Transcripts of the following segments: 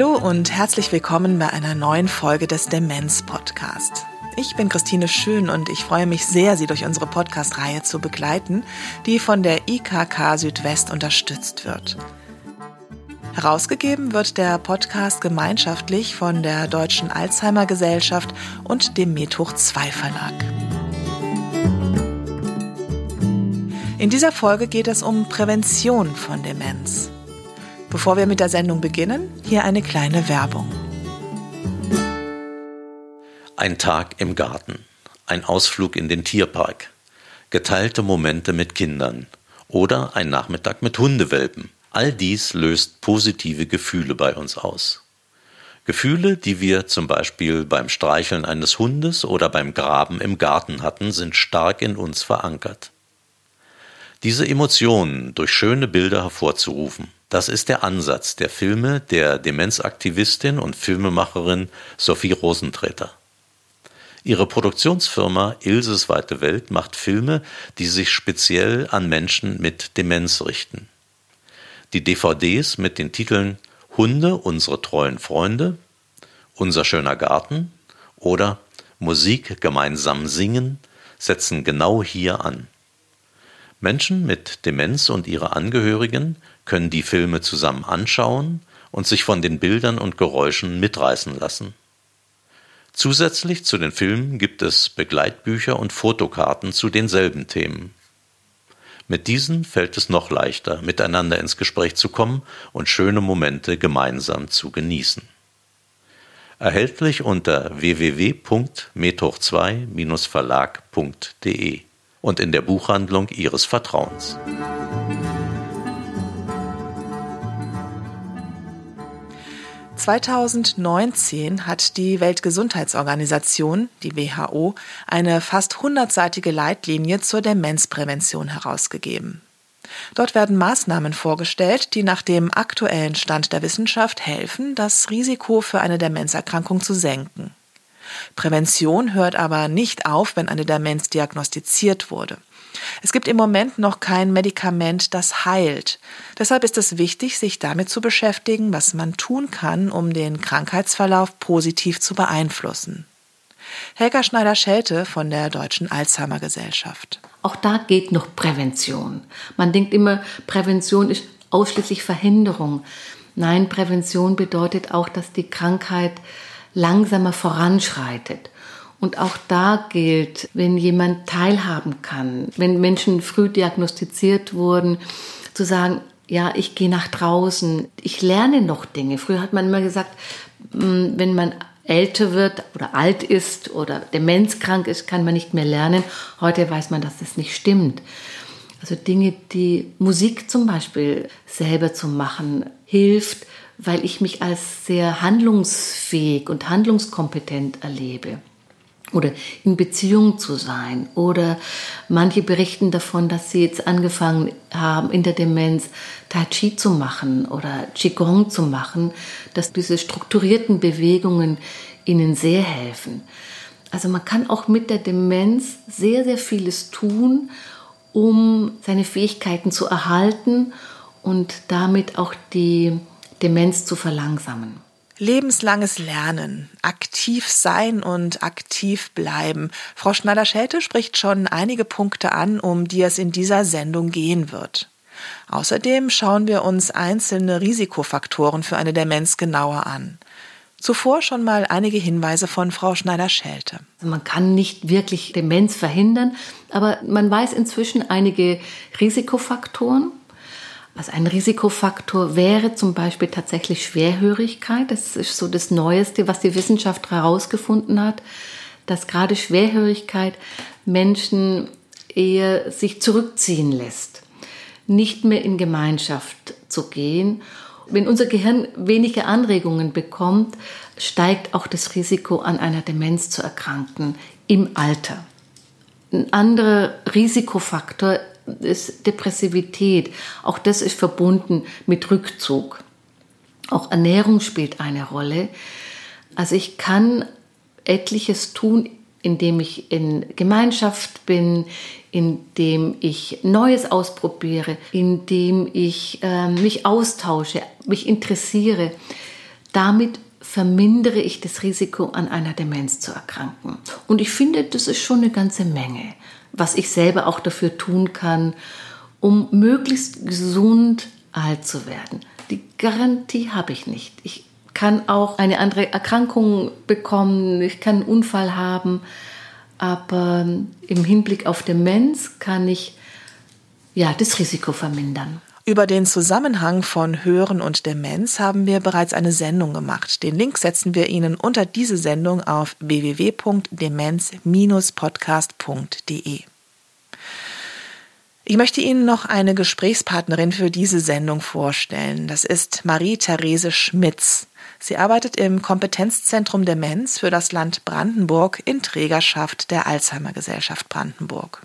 Hallo und herzlich willkommen bei einer neuen Folge des Demenz Podcast. Ich bin Christine Schön und ich freue mich sehr, Sie durch unsere Podcast-Reihe zu begleiten, die von der IKK Südwest unterstützt wird. Herausgegeben wird der Podcast gemeinschaftlich von der Deutschen Alzheimer Gesellschaft und dem Methoch 2 Verlag. In dieser Folge geht es um Prävention von Demenz. Bevor wir mit der Sendung beginnen, hier eine kleine Werbung. Ein Tag im Garten, ein Ausflug in den Tierpark, geteilte Momente mit Kindern oder ein Nachmittag mit Hundewelpen. All dies löst positive Gefühle bei uns aus. Gefühle, die wir zum Beispiel beim Streicheln eines Hundes oder beim Graben im Garten hatten, sind stark in uns verankert. Diese Emotionen durch schöne Bilder hervorzurufen, das ist der Ansatz der Filme der Demenzaktivistin und Filmemacherin Sophie Rosentreter. Ihre Produktionsfirma Ilses Weite Welt macht Filme, die sich speziell an Menschen mit Demenz richten. Die DVDs mit den Titeln Hunde, unsere treuen Freunde, Unser schöner Garten oder Musik gemeinsam singen setzen genau hier an. Menschen mit Demenz und ihre Angehörigen können die Filme zusammen anschauen und sich von den Bildern und Geräuschen mitreißen lassen. Zusätzlich zu den Filmen gibt es Begleitbücher und Fotokarten zu denselben Themen. Mit diesen fällt es noch leichter, miteinander ins Gespräch zu kommen und schöne Momente gemeinsam zu genießen. Erhältlich unter www.methoch2-verlag.de und in der Buchhandlung Ihres Vertrauens. (2019) hat die Weltgesundheitsorganisation, die WHO, eine fast hundertseitige Leitlinie zur Demenzprävention herausgegeben. Dort werden Maßnahmen vorgestellt, die nach dem aktuellen Stand der Wissenschaft helfen, das Risiko für eine Demenzerkrankung zu senken Prävention hört aber nicht auf, wenn eine Demenz diagnostiziert wurde. Es gibt im Moment noch kein Medikament, das heilt. Deshalb ist es wichtig, sich damit zu beschäftigen, was man tun kann, um den Krankheitsverlauf positiv zu beeinflussen. Helga Schneider-Schelte von der Deutschen Alzheimer Gesellschaft. Auch da geht noch Prävention. Man denkt immer, Prävention ist ausschließlich Verhinderung. Nein, Prävention bedeutet auch, dass die Krankheit langsamer voranschreitet. Und auch da gilt, wenn jemand teilhaben kann, wenn Menschen früh diagnostiziert wurden, zu sagen, ja, ich gehe nach draußen, ich lerne noch Dinge. Früher hat man immer gesagt, hm, wenn man älter wird oder alt ist oder demenzkrank ist, kann man nicht mehr lernen. Heute weiß man, dass das nicht stimmt. Also Dinge, die Musik zum Beispiel selber zu machen, hilft, weil ich mich als sehr handlungsfähig und handlungskompetent erlebe. Oder in Beziehung zu sein. Oder manche berichten davon, dass sie jetzt angefangen haben, in der Demenz Tai Chi zu machen oder Qigong zu machen, dass diese strukturierten Bewegungen ihnen sehr helfen. Also man kann auch mit der Demenz sehr, sehr vieles tun, um seine Fähigkeiten zu erhalten und damit auch die Demenz zu verlangsamen. Lebenslanges Lernen, aktiv sein und aktiv bleiben. Frau Schneider-Schelte spricht schon einige Punkte an, um die es in dieser Sendung gehen wird. Außerdem schauen wir uns einzelne Risikofaktoren für eine Demenz genauer an. Zuvor schon mal einige Hinweise von Frau Schneider-Schelte. Also man kann nicht wirklich Demenz verhindern, aber man weiß inzwischen einige Risikofaktoren. Also ein Risikofaktor wäre zum Beispiel tatsächlich Schwerhörigkeit. Das ist so das Neueste, was die Wissenschaft herausgefunden hat, dass gerade Schwerhörigkeit Menschen eher sich zurückziehen lässt, nicht mehr in Gemeinschaft zu gehen. Wenn unser Gehirn weniger Anregungen bekommt, steigt auch das Risiko, an einer Demenz zu erkranken im Alter. Ein anderer Risikofaktor ist Depressivität. Auch das ist verbunden mit Rückzug. Auch Ernährung spielt eine Rolle. Also ich kann etliches tun, indem ich in Gemeinschaft bin, indem ich Neues ausprobiere, indem ich äh, mich austausche, mich interessiere. Damit vermindere ich das Risiko, an einer Demenz zu erkranken. Und ich finde, das ist schon eine ganze Menge, was ich selber auch dafür tun kann, um möglichst gesund alt zu werden. Die Garantie habe ich nicht. Ich kann auch eine andere Erkrankung bekommen, ich kann einen Unfall haben, aber im Hinblick auf Demenz kann ich ja das Risiko vermindern. Über den Zusammenhang von Hören und Demenz haben wir bereits eine Sendung gemacht. Den Link setzen wir Ihnen unter diese Sendung auf www.demenz-podcast.de. Ich möchte Ihnen noch eine Gesprächspartnerin für diese Sendung vorstellen. Das ist Marie-Therese Schmitz. Sie arbeitet im Kompetenzzentrum Demenz für das Land Brandenburg in Trägerschaft der Alzheimer Gesellschaft Brandenburg.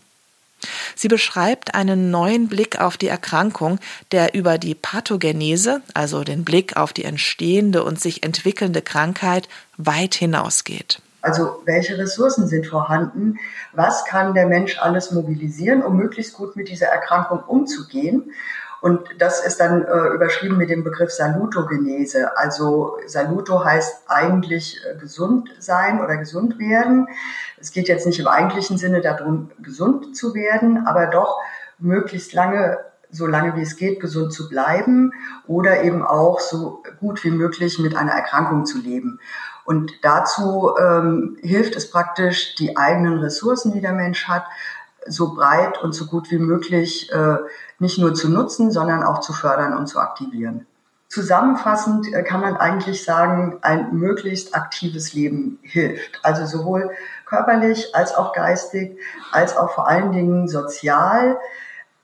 Sie beschreibt einen neuen Blick auf die Erkrankung, der über die Pathogenese, also den Blick auf die entstehende und sich entwickelnde Krankheit, weit hinausgeht. Also welche Ressourcen sind vorhanden? Was kann der Mensch alles mobilisieren, um möglichst gut mit dieser Erkrankung umzugehen? Und das ist dann äh, überschrieben mit dem Begriff Salutogenese. Also Saluto heißt eigentlich äh, gesund sein oder gesund werden. Es geht jetzt nicht im eigentlichen Sinne darum, gesund zu werden, aber doch möglichst lange so lange wie es geht, gesund zu bleiben oder eben auch so gut wie möglich mit einer Erkrankung zu leben. Und dazu ähm, hilft es praktisch, die eigenen Ressourcen, die der Mensch hat, so breit und so gut wie möglich äh, nicht nur zu nutzen, sondern auch zu fördern und zu aktivieren. Zusammenfassend äh, kann man eigentlich sagen, ein möglichst aktives Leben hilft. Also sowohl körperlich als auch geistig, als auch vor allen Dingen sozial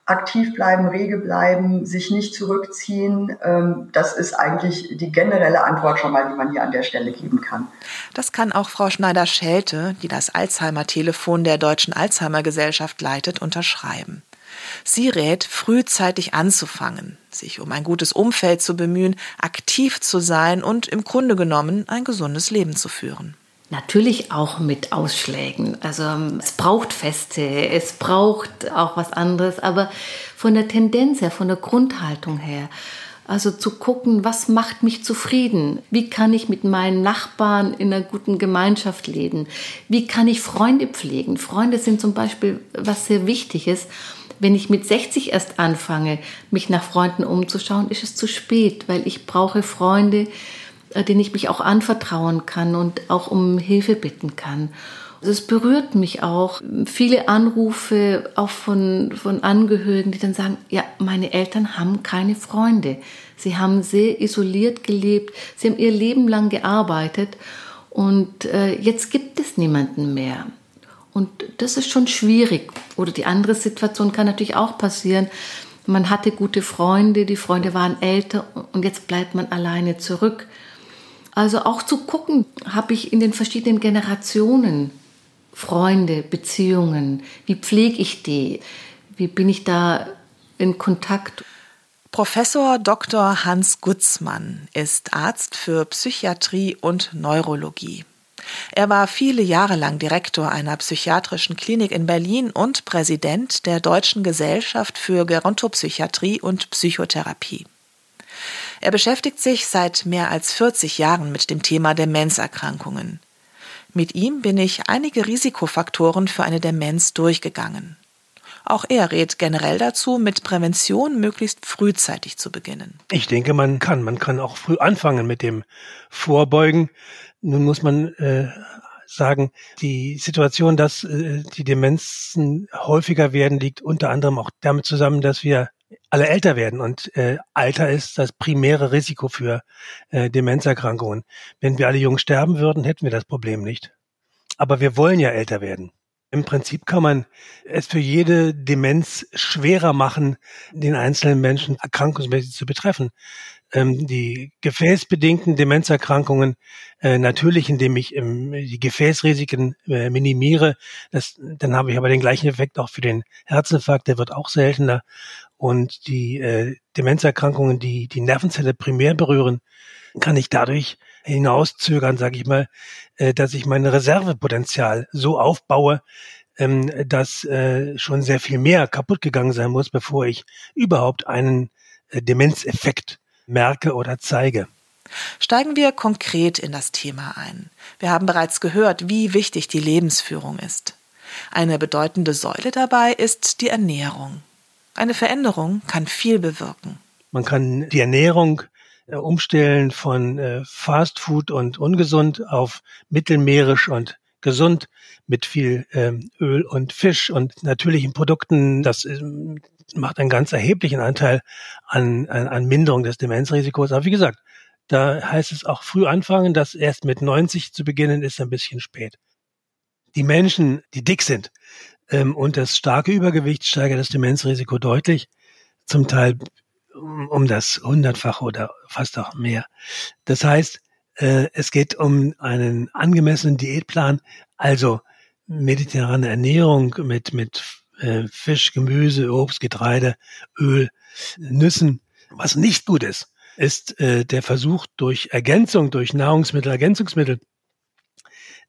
aktiv bleiben, rege bleiben, sich nicht zurückziehen. Ähm, das ist eigentlich die generelle Antwort schon mal, die man hier an der Stelle geben kann. Das kann auch Frau Schneider-Schelte, die das Alzheimer-Telefon der Deutschen Alzheimer-Gesellschaft leitet, unterschreiben. Sie rät, frühzeitig anzufangen, sich um ein gutes Umfeld zu bemühen, aktiv zu sein und im Grunde genommen ein gesundes Leben zu führen. Natürlich auch mit Ausschlägen. Also es braucht Feste, es braucht auch was anderes, aber von der Tendenz her, von der Grundhaltung her, also zu gucken, was macht mich zufrieden? Wie kann ich mit meinen Nachbarn in einer guten Gemeinschaft leben? Wie kann ich Freunde pflegen? Freunde sind zum Beispiel was sehr Wichtiges. Wenn ich mit 60 erst anfange, mich nach Freunden umzuschauen, ist es zu spät, weil ich brauche Freunde, äh, denen ich mich auch anvertrauen kann und auch um Hilfe bitten kann. Es berührt mich auch. Viele Anrufe auch von, von Angehörigen, die dann sagen, ja, meine Eltern haben keine Freunde. Sie haben sehr isoliert gelebt. Sie haben ihr Leben lang gearbeitet und äh, jetzt gibt es niemanden mehr. Und das ist schon schwierig. Oder die andere Situation kann natürlich auch passieren. Man hatte gute Freunde, die Freunde waren älter und jetzt bleibt man alleine zurück. Also auch zu gucken, habe ich in den verschiedenen Generationen Freunde, Beziehungen, wie pflege ich die, wie bin ich da in Kontakt. Professor Dr. Hans Gutzmann ist Arzt für Psychiatrie und Neurologie. Er war viele Jahre lang Direktor einer psychiatrischen Klinik in Berlin und Präsident der Deutschen Gesellschaft für Gerontopsychiatrie und Psychotherapie. Er beschäftigt sich seit mehr als 40 Jahren mit dem Thema Demenzerkrankungen. Mit ihm bin ich einige Risikofaktoren für eine Demenz durchgegangen. Auch er rät generell dazu, mit Prävention möglichst frühzeitig zu beginnen. Ich denke, man kann. Man kann auch früh anfangen mit dem Vorbeugen. Nun muss man äh, sagen, die Situation, dass äh, die Demenzen häufiger werden, liegt unter anderem auch damit zusammen, dass wir alle älter werden und äh, Alter ist das primäre Risiko für äh, Demenzerkrankungen. Wenn wir alle jung sterben würden, hätten wir das Problem nicht. Aber wir wollen ja älter werden. Im Prinzip kann man es für jede Demenz schwerer machen, den einzelnen Menschen erkrankungsmäßig zu betreffen ähm, die gefäßbedingten Demenzerkrankungen äh, natürlich, indem ich ähm, die Gefäßrisiken äh, minimiere. Das, dann habe ich aber den gleichen Effekt auch für den Herzinfarkt, der wird auch seltener. Und die äh, Demenzerkrankungen, die die Nervenzelle primär berühren, kann ich dadurch hinauszögern, sage ich mal, äh, dass ich mein Reservepotenzial so aufbaue, ähm, dass äh, schon sehr viel mehr kaputt gegangen sein muss, bevor ich überhaupt einen äh, Demenzeffekt merke oder zeige. Steigen wir konkret in das Thema ein. Wir haben bereits gehört, wie wichtig die Lebensführung ist. Eine bedeutende Säule dabei ist die Ernährung. Eine Veränderung kann viel bewirken. Man kann die Ernährung äh, umstellen von äh, Fast Food und ungesund auf mittelmeerisch und gesund mit viel ähm, Öl und Fisch und natürlichen Produkten. Das ähm, macht einen ganz erheblichen Anteil an, an, an Minderung des Demenzrisikos. Aber wie gesagt, da heißt es auch früh anfangen, dass erst mit 90 zu beginnen ist ein bisschen spät. Die Menschen, die dick sind ähm, und das starke Übergewicht steigert das Demenzrisiko deutlich, zum Teil um, um das hundertfache oder fast auch mehr. Das heißt, äh, es geht um einen angemessenen Diätplan, also mediterrane Ernährung mit mit äh, Fisch, Gemüse, Obst, Getreide, Öl, Nüssen. Was nicht gut ist, ist äh, der Versuch durch Ergänzung, durch Nahrungsmittel, Ergänzungsmittel,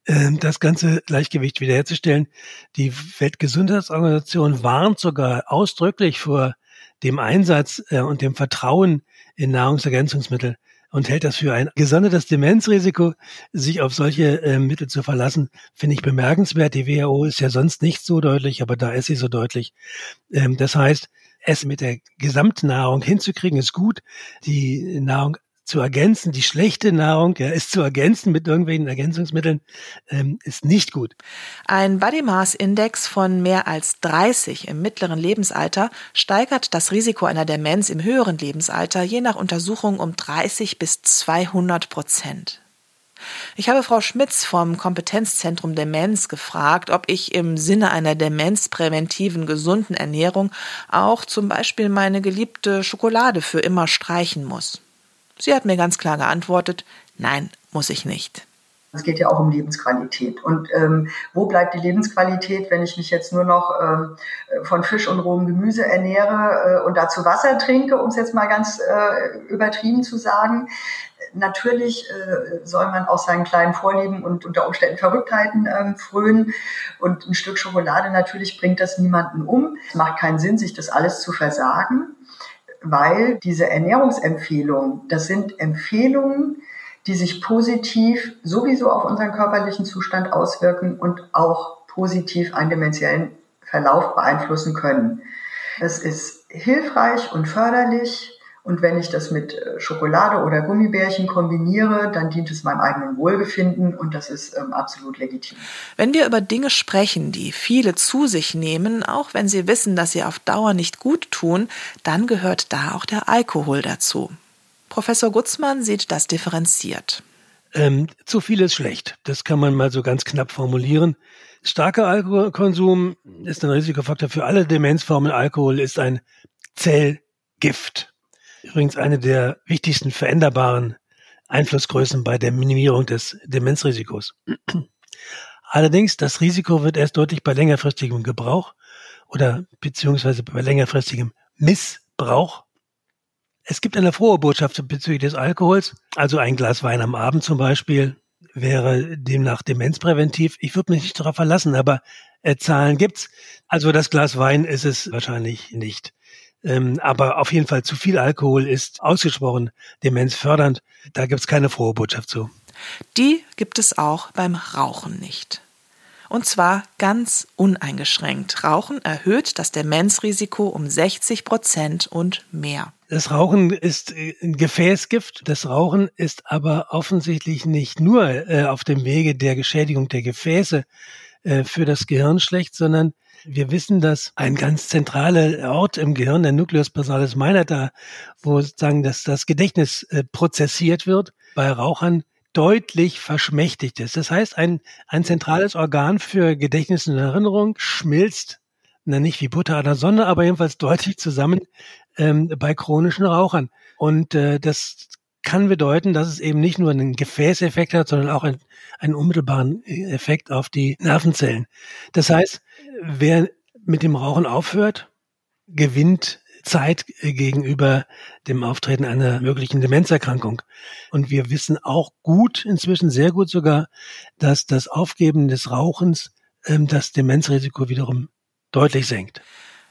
das ganze Gleichgewicht wiederherzustellen. Die Weltgesundheitsorganisation warnt sogar ausdrücklich vor dem Einsatz äh, und dem Vertrauen in Nahrungsergänzungsmittel und hält das für ein gesondertes Demenzrisiko, sich auf solche äh, Mittel zu verlassen, finde ich bemerkenswert. Die WHO ist ja sonst nicht so deutlich, aber da ist sie so deutlich. Ähm, das heißt, es mit der Gesamtnahrung hinzukriegen, ist gut. Die Nahrung zu ergänzen, die schlechte Nahrung ja, ist zu ergänzen mit irgendwelchen Ergänzungsmitteln, ähm, ist nicht gut. Ein Body Mass Index von mehr als 30 im mittleren Lebensalter steigert das Risiko einer Demenz im höheren Lebensalter je nach Untersuchung um 30 bis 200 Prozent. Ich habe Frau Schmitz vom Kompetenzzentrum Demenz gefragt, ob ich im Sinne einer demenzpräventiven gesunden Ernährung auch zum Beispiel meine geliebte Schokolade für immer streichen muss. Sie hat mir ganz klar geantwortet, nein, muss ich nicht. Es geht ja auch um Lebensqualität. Und ähm, wo bleibt die Lebensqualität, wenn ich mich jetzt nur noch ähm, von Fisch und rohem Gemüse ernähre äh, und dazu Wasser trinke, um es jetzt mal ganz äh, übertrieben zu sagen? Natürlich äh, soll man auch seinen kleinen Vorlieben und unter Umständen Verrücktheiten ähm, frönen. Und ein Stück Schokolade natürlich bringt das niemanden um. Es macht keinen Sinn, sich das alles zu versagen, weil diese Ernährungsempfehlungen, das sind Empfehlungen, die sich positiv sowieso auf unseren körperlichen Zustand auswirken und auch positiv einen dementiellen Verlauf beeinflussen können. Es ist hilfreich und förderlich, und wenn ich das mit äh, Schokolade oder Gummibärchen kombiniere, dann dient es meinem eigenen Wohlbefinden und das ist ähm, absolut legitim. Wenn wir über Dinge sprechen, die viele zu sich nehmen, auch wenn sie wissen, dass sie auf Dauer nicht gut tun, dann gehört da auch der Alkohol dazu. Professor Gutzmann sieht das differenziert. Ähm, zu viel ist schlecht. Das kann man mal so ganz knapp formulieren. Starker Alkoholkonsum ist ein Risikofaktor für alle Demenzformen. Alkohol ist ein Zellgift. Übrigens eine der wichtigsten veränderbaren Einflussgrößen bei der Minimierung des Demenzrisikos. Allerdings, das Risiko wird erst deutlich bei längerfristigem Gebrauch oder beziehungsweise bei längerfristigem Missbrauch. Es gibt eine frohe Botschaft bezüglich des Alkohols. Also ein Glas Wein am Abend zum Beispiel wäre demnach demenzpräventiv. Ich würde mich nicht darauf verlassen, aber äh, Zahlen gibt's. Also das Glas Wein ist es wahrscheinlich nicht. Ähm, aber auf jeden Fall zu viel Alkohol ist ausgesprochen demenzfördernd. Da gibt es keine frohe Botschaft zu. Die gibt es auch beim Rauchen nicht. Und zwar ganz uneingeschränkt. Rauchen erhöht das Demenzrisiko um 60 Prozent und mehr. Das Rauchen ist äh, ein Gefäßgift. Das Rauchen ist aber offensichtlich nicht nur äh, auf dem Wege der Geschädigung der Gefäße äh, für das Gehirn schlecht, sondern wir wissen, dass ein ganz zentraler Ort im Gehirn, der Nucleus basalis minor, da, wo sozusagen das, das Gedächtnis äh, prozessiert wird, bei Rauchern deutlich verschmächtigt ist. Das heißt, ein, ein zentrales Organ für Gedächtnis und Erinnerung schmilzt, na nicht wie Butter an der Sonne, aber jedenfalls deutlich zusammen ähm, bei chronischen Rauchern. Und äh, das kann bedeuten, dass es eben nicht nur einen Gefäßeffekt hat, sondern auch einen, einen unmittelbaren Effekt auf die Nervenzellen. Das heißt, wer mit dem Rauchen aufhört, gewinnt Zeit gegenüber dem Auftreten einer möglichen Demenzerkrankung. Und wir wissen auch gut, inzwischen sehr gut sogar, dass das Aufgeben des Rauchens ähm, das Demenzrisiko wiederum deutlich senkt.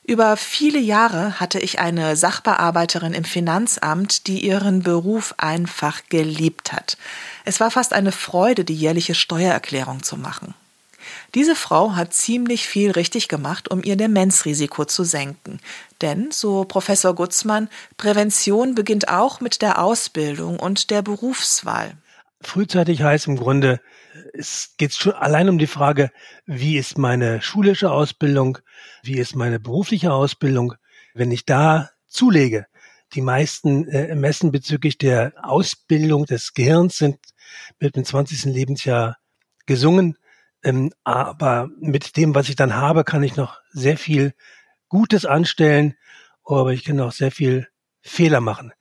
Über viele Jahre hatte ich eine Sachbearbeiterin im Finanzamt, die ihren Beruf einfach geliebt hat. Es war fast eine Freude, die jährliche Steuererklärung zu machen. Diese Frau hat ziemlich viel richtig gemacht, um ihr Demenzrisiko zu senken. Denn, so Professor Gutzmann, Prävention beginnt auch mit der Ausbildung und der Berufswahl. Frühzeitig heißt im Grunde, es geht schon allein um die Frage, wie ist meine schulische Ausbildung, wie ist meine berufliche Ausbildung. Wenn ich da zulege, die meisten äh, Messen bezüglich der Ausbildung des Gehirns sind mit dem 20. Lebensjahr gesungen. Ähm, aber mit dem, was ich dann habe, kann ich noch sehr viel Gutes anstellen, aber ich kann auch sehr viel Fehler machen.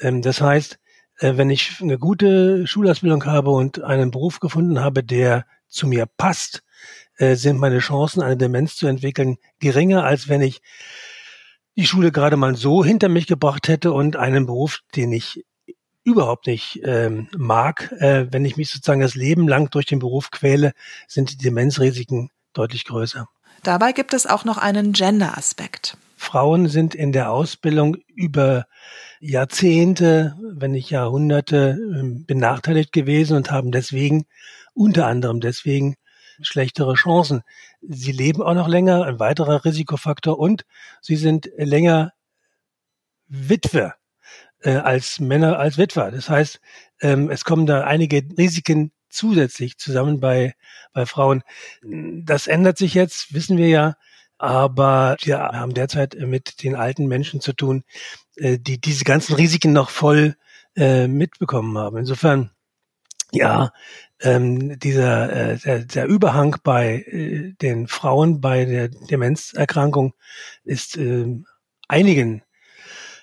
Ähm, das heißt, äh, wenn ich eine gute Schulausbildung habe und einen Beruf gefunden habe, der zu mir passt, äh, sind meine Chancen, eine Demenz zu entwickeln, geringer, als wenn ich die Schule gerade mal so hinter mich gebracht hätte und einen Beruf, den ich überhaupt nicht ähm, mag, äh, wenn ich mich sozusagen das Leben lang durch den Beruf quäle, sind die Demenzrisiken deutlich größer. Dabei gibt es auch noch einen Gender-Aspekt. Frauen sind in der Ausbildung über Jahrzehnte, wenn nicht Jahrhunderte ähm, benachteiligt gewesen und haben deswegen, unter anderem deswegen, schlechtere Chancen. Sie leben auch noch länger, ein weiterer Risikofaktor, und sie sind länger Witwe äh, als Männer als Witwer. Das heißt, ähm, es kommen da einige Risiken zusätzlich zusammen bei, bei Frauen. Das ändert sich jetzt, wissen wir ja, aber wir haben derzeit mit den alten Menschen zu tun, äh, die diese ganzen Risiken noch voll äh, mitbekommen haben. Insofern, ja, ähm, dieser äh, der, der Überhang bei den Frauen bei der Demenzerkrankung ist äh, einigen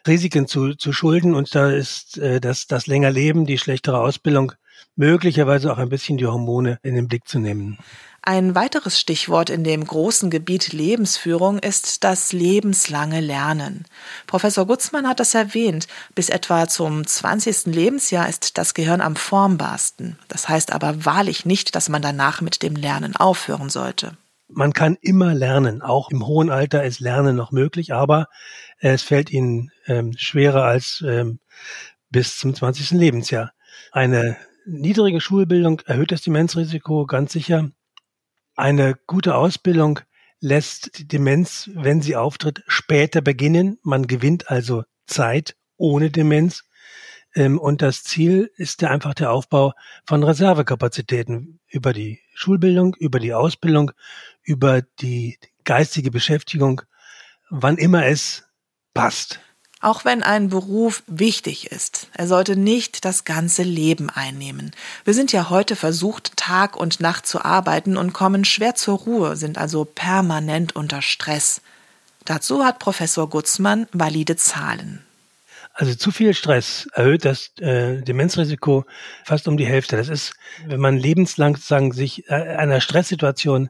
Risiken zu, zu schulden und da ist äh, das, das länger Leben, die schlechtere Ausbildung, möglicherweise auch ein bisschen die Hormone in den Blick zu nehmen. Ein weiteres Stichwort in dem großen Gebiet Lebensführung ist das lebenslange Lernen. Professor Gutzmann hat das erwähnt. Bis etwa zum 20. Lebensjahr ist das Gehirn am formbarsten. Das heißt aber wahrlich nicht, dass man danach mit dem Lernen aufhören sollte. Man kann immer lernen. Auch im hohen Alter ist Lernen noch möglich, aber es fällt ihnen ähm, schwerer als ähm, bis zum 20. Lebensjahr. Eine niedrige Schulbildung erhöht das Demenzrisiko ganz sicher. Eine gute Ausbildung lässt die Demenz, wenn sie auftritt, später beginnen. Man gewinnt also Zeit ohne Demenz. Ähm, und das Ziel ist ja einfach der Aufbau von Reservekapazitäten über die Schulbildung, über die Ausbildung, über die geistige Beschäftigung, wann immer es passt. Auch wenn ein Beruf wichtig ist, er sollte nicht das ganze Leben einnehmen. Wir sind ja heute versucht, Tag und Nacht zu arbeiten und kommen schwer zur Ruhe, sind also permanent unter Stress. Dazu hat Professor Gutzmann valide Zahlen. Also zu viel Stress erhöht das äh, Demenzrisiko fast um die Hälfte. Das ist, wenn man lebenslang sagen, sich äh, einer Stresssituation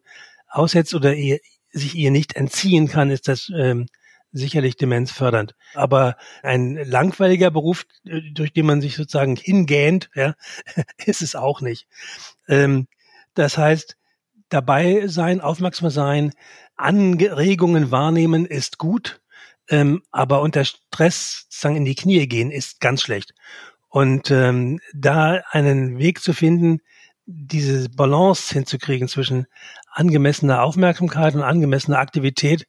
aussetzt oder ihr, sich ihr nicht entziehen kann, ist das ähm, sicherlich demenzfördernd. Aber ein langweiliger Beruf, äh, durch den man sich sozusagen hingähnt, ja, ist es auch nicht. Ähm, das heißt, dabei sein, aufmerksam sein, Anregungen wahrnehmen ist gut, ähm, aber unter Stress sozusagen in die Knie gehen ist ganz schlecht. Und ähm, da einen Weg zu finden, diese Balance hinzukriegen zwischen angemessener Aufmerksamkeit und angemessener Aktivität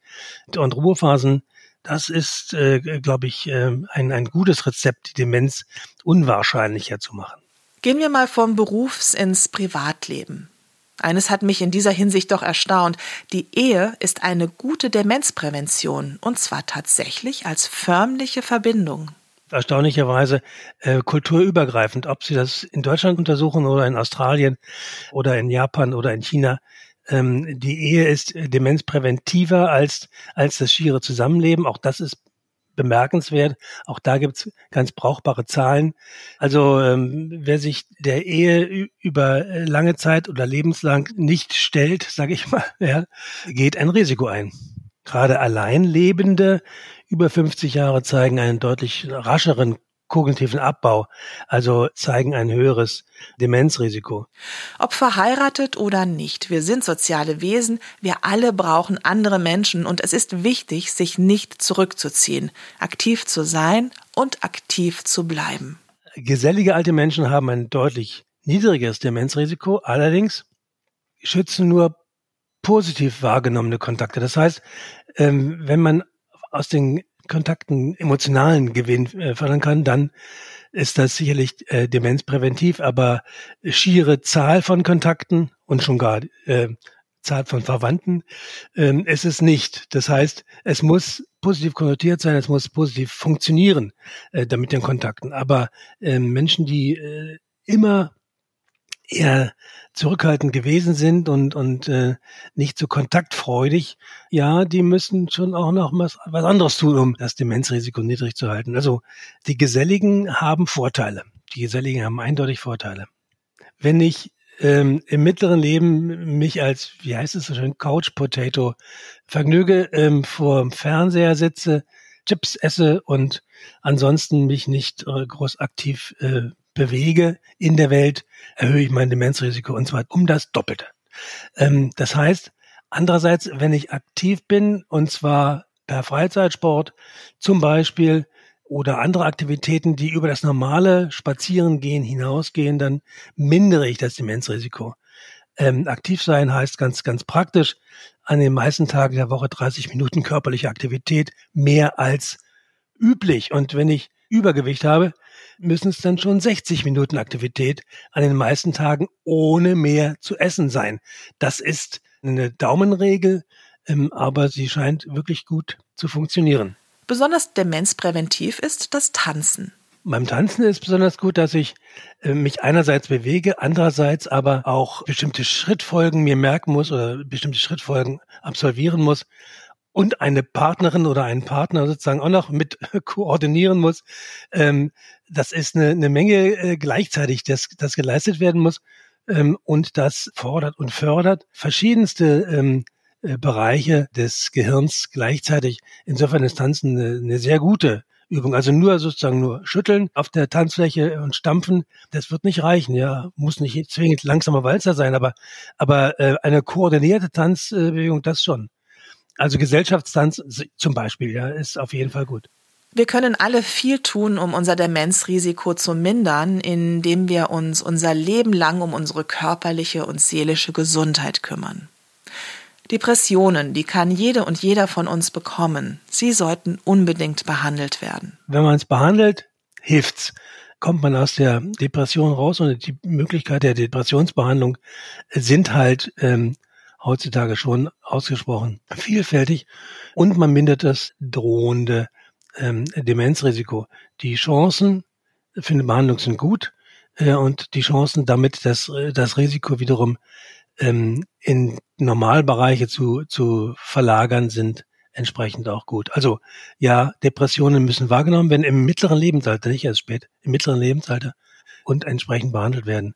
und Ruhephasen, das ist, äh, glaube ich, äh, ein, ein gutes Rezept, die Demenz unwahrscheinlicher zu machen. Gehen wir mal vom Berufs ins Privatleben. Eines hat mich in dieser Hinsicht doch erstaunt. Die Ehe ist eine gute Demenzprävention und zwar tatsächlich als förmliche Verbindung erstaunlicherweise äh, kulturübergreifend, ob Sie das in Deutschland untersuchen oder in Australien oder in Japan oder in China. Ähm, die Ehe ist demenzpräventiver als, als das schiere Zusammenleben. Auch das ist bemerkenswert. Auch da gibt's ganz brauchbare Zahlen. Also ähm, wer sich der Ehe über lange Zeit oder lebenslang nicht stellt, sage ich mal, ja, geht ein Risiko ein. Gerade Alleinlebende über 50 Jahre zeigen einen deutlich rascheren kognitiven Abbau, also zeigen ein höheres Demenzrisiko. Ob verheiratet oder nicht, wir sind soziale Wesen, wir alle brauchen andere Menschen und es ist wichtig, sich nicht zurückzuziehen, aktiv zu sein und aktiv zu bleiben. Gesellige alte Menschen haben ein deutlich niedrigeres Demenzrisiko, allerdings schützen nur positiv wahrgenommene Kontakte. Das heißt, ähm, wenn man aus den Kontakten emotionalen Gewinn äh, fördern kann, dann ist das sicherlich äh, demenzpräventiv, aber schiere Zahl von Kontakten und schon gar äh, Zahl von Verwandten ähm, ist es nicht. Das heißt, es muss positiv konnotiert sein, es muss positiv funktionieren äh, damit den Kontakten. Aber äh, Menschen, die äh, immer eher zurückhaltend gewesen sind und, und äh, nicht so kontaktfreudig, ja, die müssen schon auch noch was, was anderes tun, um das Demenzrisiko niedrig zu halten. Also die Geselligen haben Vorteile. Die Geselligen haben eindeutig Vorteile. Wenn ich ähm, im mittleren Leben mich als, wie heißt es so schön, Couch Potato vergnüge, ähm, vor dem Fernseher sitze, Chips esse und ansonsten mich nicht äh, groß aktiv äh, bewege in der Welt, erhöhe ich mein Demenzrisiko und zwar um das Doppelte. Ähm, das heißt, andererseits, wenn ich aktiv bin und zwar per Freizeitsport zum Beispiel oder andere Aktivitäten, die über das normale Spazierengehen hinausgehen, dann mindere ich das Demenzrisiko. Ähm, aktiv sein heißt ganz, ganz praktisch an den meisten Tagen der Woche 30 Minuten körperliche Aktivität mehr als üblich. Und wenn ich Übergewicht habe, müssen es dann schon 60 Minuten Aktivität an den meisten Tagen ohne mehr zu essen sein. Das ist eine Daumenregel, ähm, aber sie scheint wirklich gut zu funktionieren. Besonders demenzpräventiv ist das Tanzen. Beim Tanzen ist besonders gut, dass ich äh, mich einerseits bewege, andererseits aber auch bestimmte Schrittfolgen mir merken muss oder bestimmte Schrittfolgen absolvieren muss und eine Partnerin oder einen Partner sozusagen auch noch mit koordinieren muss. Ähm, das ist eine, eine Menge äh, gleichzeitig, das, das geleistet werden muss. Ähm, und das fordert und fördert verschiedenste ähm, äh, Bereiche des Gehirns gleichzeitig. Insofern ist Tanzen eine, eine sehr gute Übung. Also nur sozusagen nur schütteln auf der Tanzfläche und stampfen, das wird nicht reichen. Ja, muss nicht zwingend langsamer Walzer sein, aber aber äh, eine koordinierte Tanzbewegung, das schon. Also Gesellschaftstanz zum Beispiel, ja, ist auf jeden Fall gut. Wir können alle viel tun, um unser Demenzrisiko zu mindern, indem wir uns unser Leben lang um unsere körperliche und seelische Gesundheit kümmern. Depressionen, die kann jede und jeder von uns bekommen. Sie sollten unbedingt behandelt werden. Wenn man es behandelt, hilft's. Kommt man aus der Depression raus und die Möglichkeit der Depressionsbehandlung sind halt ähm, heutzutage schon ausgesprochen vielfältig und man mindert das drohende ähm, Demenzrisiko. Die Chancen für eine Behandlung sind gut äh, und die Chancen damit, das, äh, das Risiko wiederum ähm, in Normalbereiche zu, zu verlagern, sind entsprechend auch gut. Also ja, Depressionen müssen wahrgenommen werden im mittleren Lebensalter, nicht erst spät, im mittleren Lebensalter und entsprechend behandelt werden.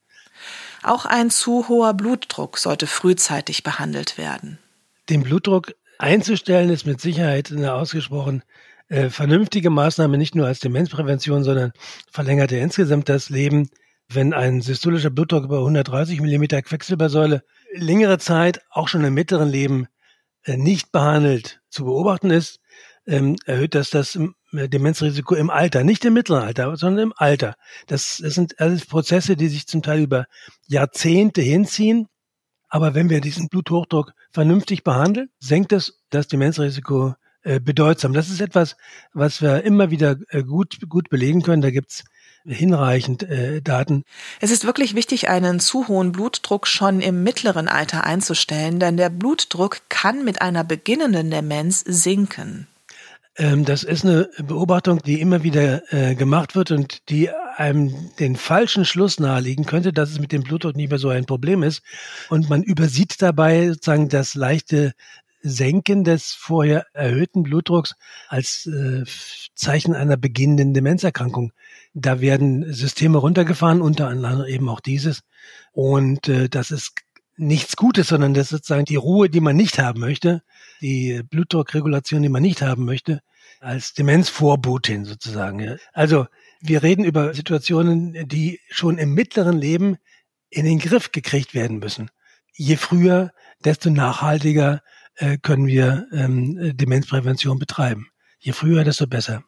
Auch ein zu hoher Blutdruck sollte frühzeitig behandelt werden. Den Blutdruck einzustellen ist mit Sicherheit eine ausgesprochen äh, vernünftige Maßnahme, nicht nur als Demenzprävention, sondern verlängert ja insgesamt das Leben. Wenn ein systolischer Blutdruck über 130 Millimeter Quecksilbersäule längere Zeit, auch schon im mittleren Leben, äh, nicht behandelt zu beobachten ist, ähm, erhöht das das Demenzrisiko im Alter, nicht im mittleren Alter, sondern im Alter. Das, das sind alles Prozesse, die sich zum Teil über Jahrzehnte hinziehen. Aber wenn wir diesen Bluthochdruck vernünftig behandeln, senkt es das Demenzrisiko äh, bedeutsam. Das ist etwas, was wir immer wieder äh, gut, gut belegen können. Da gibt's hinreichend äh, Daten. Es ist wirklich wichtig, einen zu hohen Blutdruck schon im mittleren Alter einzustellen, denn der Blutdruck kann mit einer beginnenden Demenz sinken. Ähm, das ist eine Beobachtung, die immer wieder äh, gemacht wird und die einem den falschen Schluss nahelegen könnte, dass es mit dem Blutdruck nicht mehr so ein Problem ist. Und man übersieht dabei sozusagen das leichte Senken des vorher erhöhten Blutdrucks als äh, Zeichen einer beginnenden Demenzerkrankung. Da werden Systeme runtergefahren, unter anderem eben auch dieses. Und äh, das ist nichts Gutes, sondern das ist sozusagen die Ruhe, die man nicht haben möchte, die Blutdruckregulation, die man nicht haben möchte, als Demenzvorbotin sozusagen. Also wir reden über Situationen, die schon im mittleren Leben in den Griff gekriegt werden müssen. Je früher, desto nachhaltiger äh, können wir ähm, Demenzprävention betreiben. Je früher, desto besser.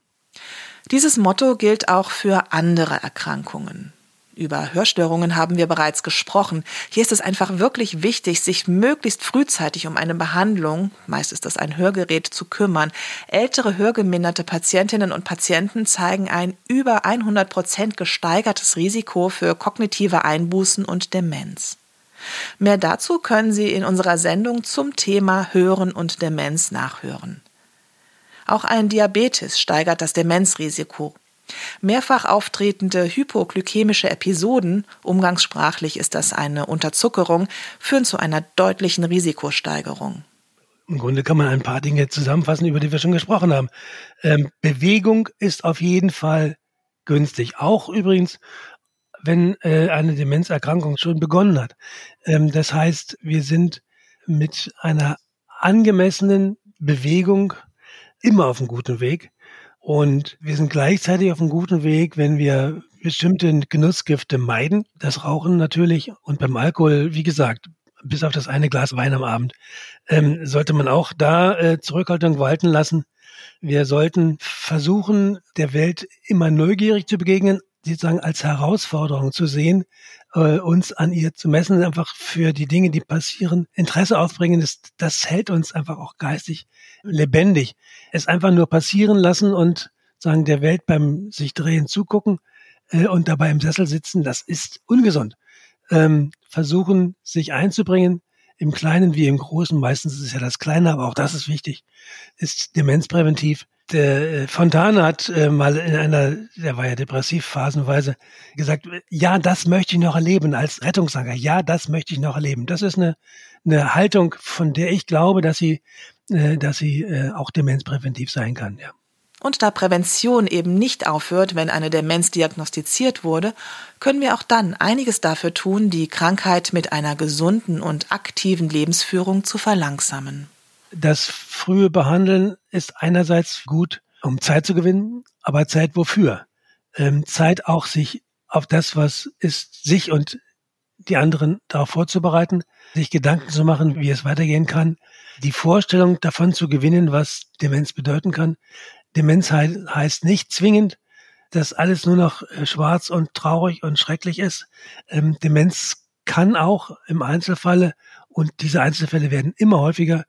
Dieses Motto gilt auch für andere Erkrankungen. Über Hörstörungen haben wir bereits gesprochen. Hier ist es einfach wirklich wichtig, sich möglichst frühzeitig um eine Behandlung, meist ist das ein Hörgerät, zu kümmern. Ältere hörgeminderte Patientinnen und Patienten zeigen ein über 100 Prozent gesteigertes Risiko für kognitive Einbußen und Demenz. Mehr dazu können Sie in unserer Sendung zum Thema Hören und Demenz nachhören. Auch ein Diabetes steigert das Demenzrisiko. Mehrfach auftretende hypoglykämische Episoden, umgangssprachlich ist das eine Unterzuckerung, führen zu einer deutlichen Risikosteigerung. Im Grunde kann man ein paar Dinge zusammenfassen, über die wir schon gesprochen haben. Ähm, Bewegung ist auf jeden Fall günstig. Auch übrigens, wenn äh, eine Demenzerkrankung schon begonnen hat. Ähm, das heißt, wir sind mit einer angemessenen Bewegung immer auf einem guten Weg. Und wir sind gleichzeitig auf einem guten Weg, wenn wir bestimmte Genussgifte meiden. Das Rauchen natürlich und beim Alkohol, wie gesagt, bis auf das eine Glas Wein am Abend, ähm, sollte man auch da äh, Zurückhaltung walten lassen. Wir sollten versuchen, der Welt immer neugierig zu begegnen, sozusagen als Herausforderung zu sehen, äh, uns an ihr zu messen, einfach für die Dinge, die passieren, Interesse aufbringen, das, das hält uns einfach auch geistig lebendig. Es einfach nur passieren lassen und sagen, der Welt beim sich drehen zugucken äh, und dabei im Sessel sitzen, das ist ungesund. Ähm, versuchen, sich einzubringen, im Kleinen wie im Großen, meistens ist es ja das Kleine, aber auch das ist wichtig, ist demenzpräventiv der äh, Fontane hat äh, mal in einer, der war ja depressiv phasenweise, gesagt, ja, das möchte ich noch erleben als Rettungsanker. Ja, das möchte ich noch erleben. Das ist eine, eine Haltung, von der ich glaube, dass sie, äh, dass sie äh, auch demenzpräventiv sein kann. Ja. Und da Prävention eben nicht aufhört, wenn eine Demenz diagnostiziert wurde, können wir auch dann einiges dafür tun, die Krankheit mit einer gesunden und aktiven Lebensführung zu verlangsamen. Das frühe Behandeln ist einerseits gut, um Zeit zu gewinnen, aber Zeit wofür? Ähm, Zeit auch sich auf das, was ist, sich und die anderen darauf vorzubereiten, sich Gedanken zu machen, wie es weitergehen kann, die Vorstellung davon zu gewinnen, was Demenz bedeuten kann. Demenz he heißt nicht zwingend, dass alles nur noch äh, schwarz und traurig und schrecklich ist. Ähm, Demenz kann auch im Einzelfalle und diese Einzelfälle werden immer häufiger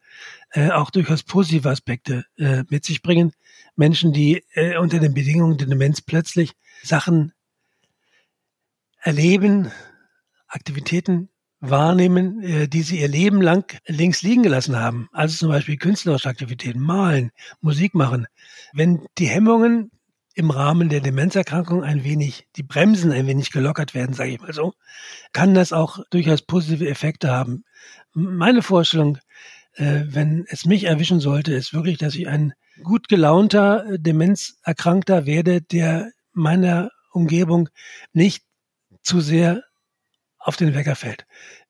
äh, auch durchaus positive Aspekte äh, mit sich bringen. Menschen, die äh, unter den Bedingungen der Demenz plötzlich Sachen erleben, Aktivitäten wahrnehmen, äh, die sie ihr Leben lang links liegen gelassen haben. Also zum Beispiel künstlerische Aktivitäten, malen, Musik machen. Wenn die Hemmungen im Rahmen der Demenzerkrankung ein wenig, die Bremsen ein wenig gelockert werden, sage ich mal so, kann das auch durchaus positive Effekte haben. Meine Vorstellung, äh, wenn es mich erwischen sollte, ist wirklich, dass ich ein gut gelaunter äh, Demenzerkrankter werde, der meiner Umgebung nicht zu sehr auf den Wecker fällt.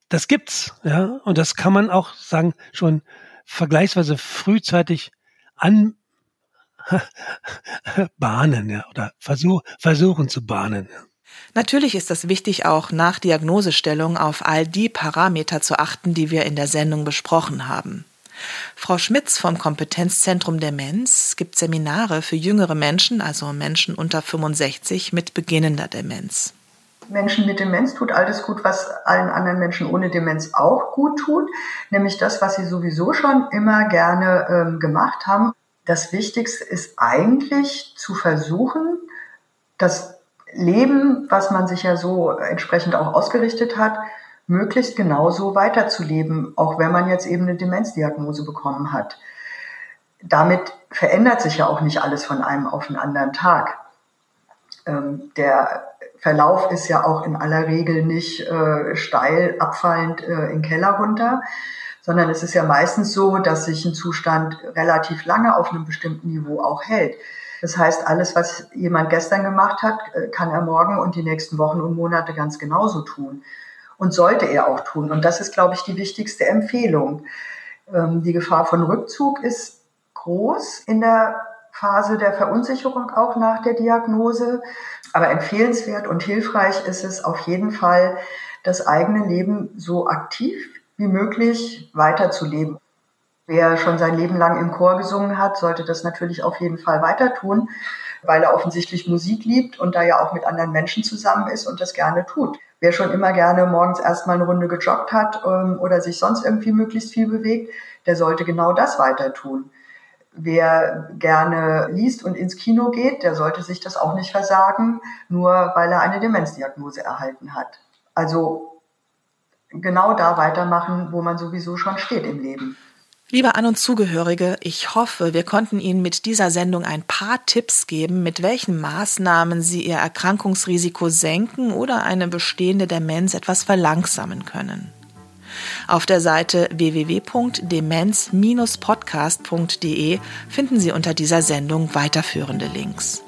Das gibt's, ja, und das kann man auch sagen, schon vergleichsweise frühzeitig an bahnen, ja, oder versuch, versuchen zu bahnen. Natürlich ist es wichtig, auch nach Diagnosestellung auf all die Parameter zu achten, die wir in der Sendung besprochen haben. Frau Schmitz vom Kompetenzzentrum Demenz gibt Seminare für jüngere Menschen, also Menschen unter 65 mit beginnender Demenz. Menschen mit Demenz tut alles gut, was allen anderen Menschen ohne Demenz auch gut tut, nämlich das, was sie sowieso schon immer gerne ähm, gemacht haben das Wichtigste ist eigentlich zu versuchen, das Leben, was man sich ja so entsprechend auch ausgerichtet hat, möglichst genauso weiterzuleben, auch wenn man jetzt eben eine Demenzdiagnose bekommen hat. Damit verändert sich ja auch nicht alles von einem auf den anderen Tag. Ähm, der Verlauf ist ja auch in aller Regel nicht äh, steil abfallend äh, in den Keller runter, sondern es ist ja meistens so, dass sich ein Zustand relativ lange auf einem bestimmten Niveau auch hält. Das heißt, alles, was jemand gestern gemacht hat, äh, kann er morgen und die nächsten Wochen und Monate ganz genauso tun. Und sollte er auch tun. Und das ist, glaube ich, die wichtigste Empfehlung. Ähm, die Gefahr von Rückzug ist groß in der Phase der Verunsicherung auch nach der Diagnose. Aber empfehlenswert und hilfreich ist es auf jeden Fall, das eigene Leben so aktiv wie möglich weiterzuleben. Wer schon sein Leben lang im Chor gesungen hat, sollte das natürlich auf jeden Fall weiter tun, weil er offensichtlich Musik liebt und da ja auch mit anderen Menschen zusammen ist und das gerne tut. Wer schon immer gerne morgens erstmal eine Runde gejoggt hat ähm, oder sich sonst irgendwie möglichst viel bewegt, der sollte genau das weiter tun. Wer gerne liest und ins Kino geht, der sollte sich das auch nicht versagen, nur weil er eine Demenzdiagnose erhalten hat. Also genau da weitermachen, wo man sowieso schon steht im Leben. Liebe An- und Zugehörige, ich hoffe, wir konnten Ihnen mit dieser Sendung ein paar Tipps geben, mit welchen Maßnahmen Sie Ihr Erkrankungsrisiko senken oder eine bestehende Demenz etwas verlangsamen können. Auf der Seite www.demenz-podcast.de finden Sie unter dieser Sendung weiterführende Links.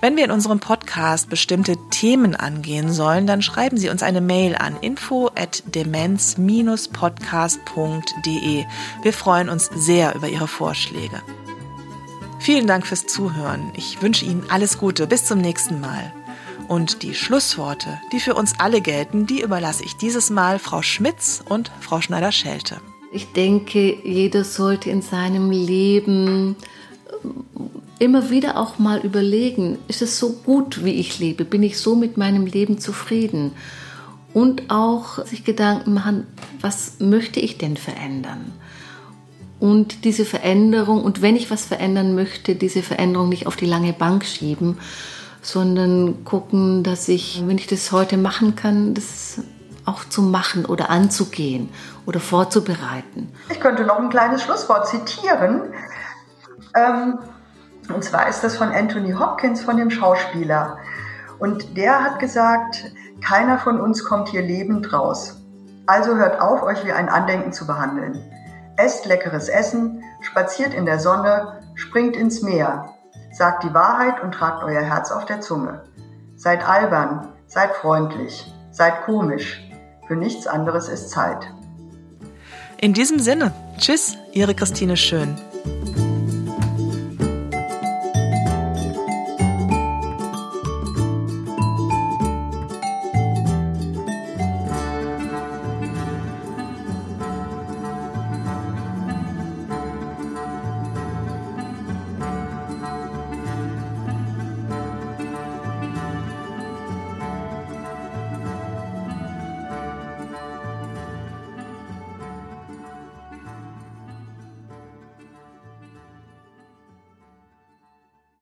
Wenn wir in unserem Podcast bestimmte Themen angehen sollen, dann schreiben Sie uns eine Mail an info@demenz-podcast.de. Wir freuen uns sehr über Ihre Vorschläge. Vielen Dank fürs Zuhören. Ich wünsche Ihnen alles Gute. Bis zum nächsten Mal. Und die Schlussworte, die für uns alle gelten, die überlasse ich dieses Mal Frau Schmitz und Frau Schneider-Schelte. Ich denke, jeder sollte in seinem Leben immer wieder auch mal überlegen, ist es so gut, wie ich lebe? Bin ich so mit meinem Leben zufrieden? Und auch sich Gedanken machen, was möchte ich denn verändern? Und diese Veränderung, und wenn ich was verändern möchte, diese Veränderung nicht auf die lange Bank schieben, sondern gucken, dass ich, wenn ich das heute machen kann, das auch zu machen oder anzugehen oder vorzubereiten. Ich könnte noch ein kleines Schlusswort zitieren. Ähm, und zwar ist das von Anthony Hopkins, von dem Schauspieler. Und der hat gesagt, keiner von uns kommt hier lebend raus. Also hört auf, euch wie ein Andenken zu behandeln. Esst leckeres Essen, spaziert in der Sonne, springt ins Meer. Sagt die Wahrheit und tragt euer Herz auf der Zunge. Seid albern, seid freundlich, seid komisch. Für nichts anderes ist Zeit. In diesem Sinne, tschüss, Ihre Christine Schön.